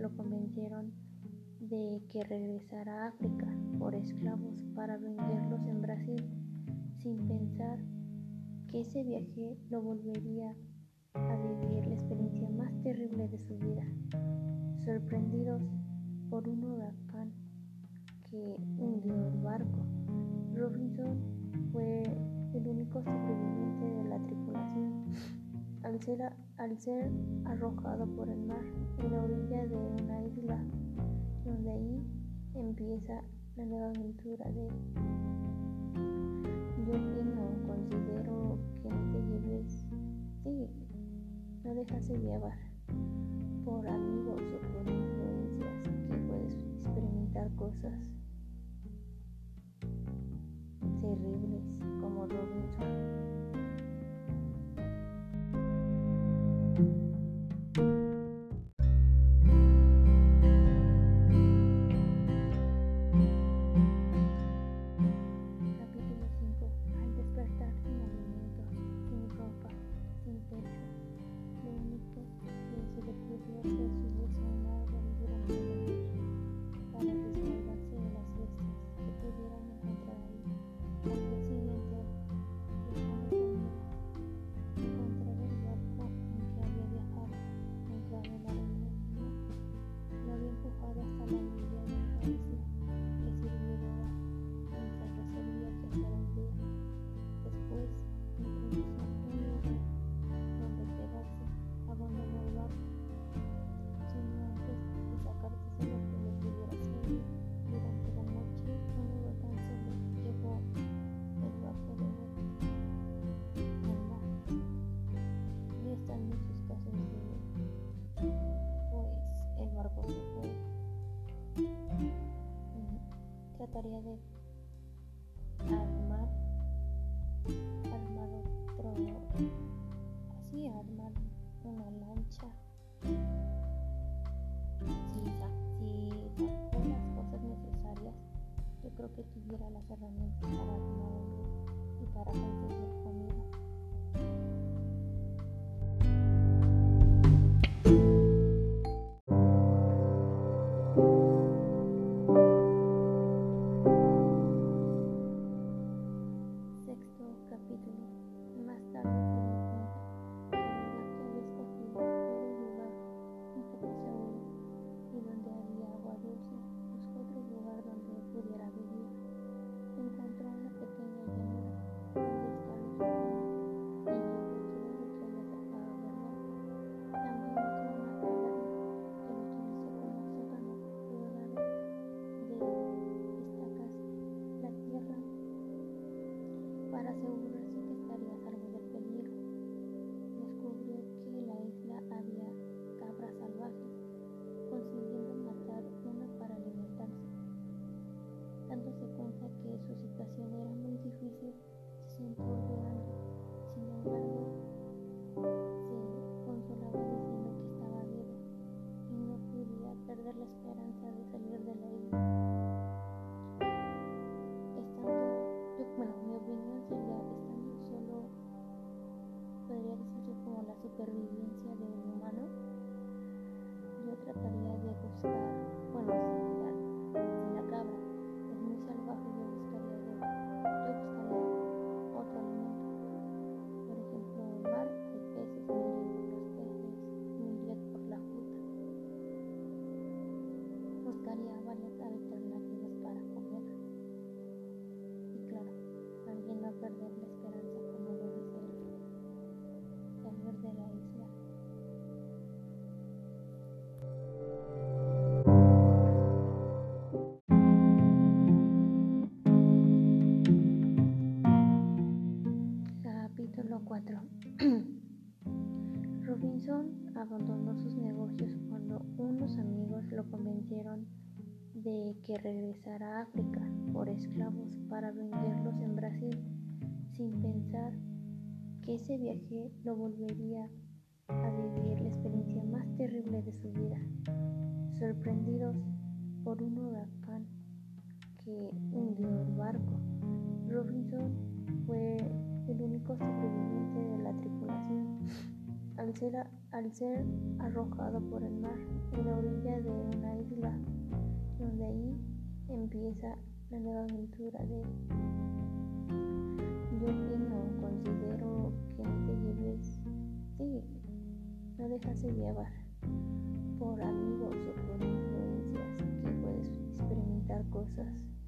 lo convencieron de que regresara a África por esclavos para venderlos en Brasil, sin pensar que ese viaje lo volvería a vivir la experiencia más terrible de su vida, sorprendidos por un huracán que hundió el barco. Robinson fue el único superviviente de la tripulación. Al ser, arrojado por el mar en la orilla de una isla, donde ahí empieza la nueva aventura de Yo no considero que no te lleves, sí, no dejarse llevar por amigos o por influencias que puedes experimentar cosas terribles como Robinson. De armar armar otro así armar una lancha. Si, sa- si sacó las cosas necesarias yo creo que tuviera las herramientas para armar uno y para conseguir trataría de buscar, bueno, abandonó sus negocios cuando unos amigos lo convencieron de que regresara a África por esclavos para venderlos en Brasil, sin pensar que ese viaje lo volvería a vivir la experiencia más terrible de su vida, sorprendidos por un huracán que hundió el barco. Robinson fue el único superviviente de la tripulación. al ser, al ser arrojado por el mar en la orilla de una isla, donde ahí empieza la nueva aventura de. Yo opino, considero que no te lleves, sí, no dejarse llevar por amigos o por influencias que puedes experimentar cosas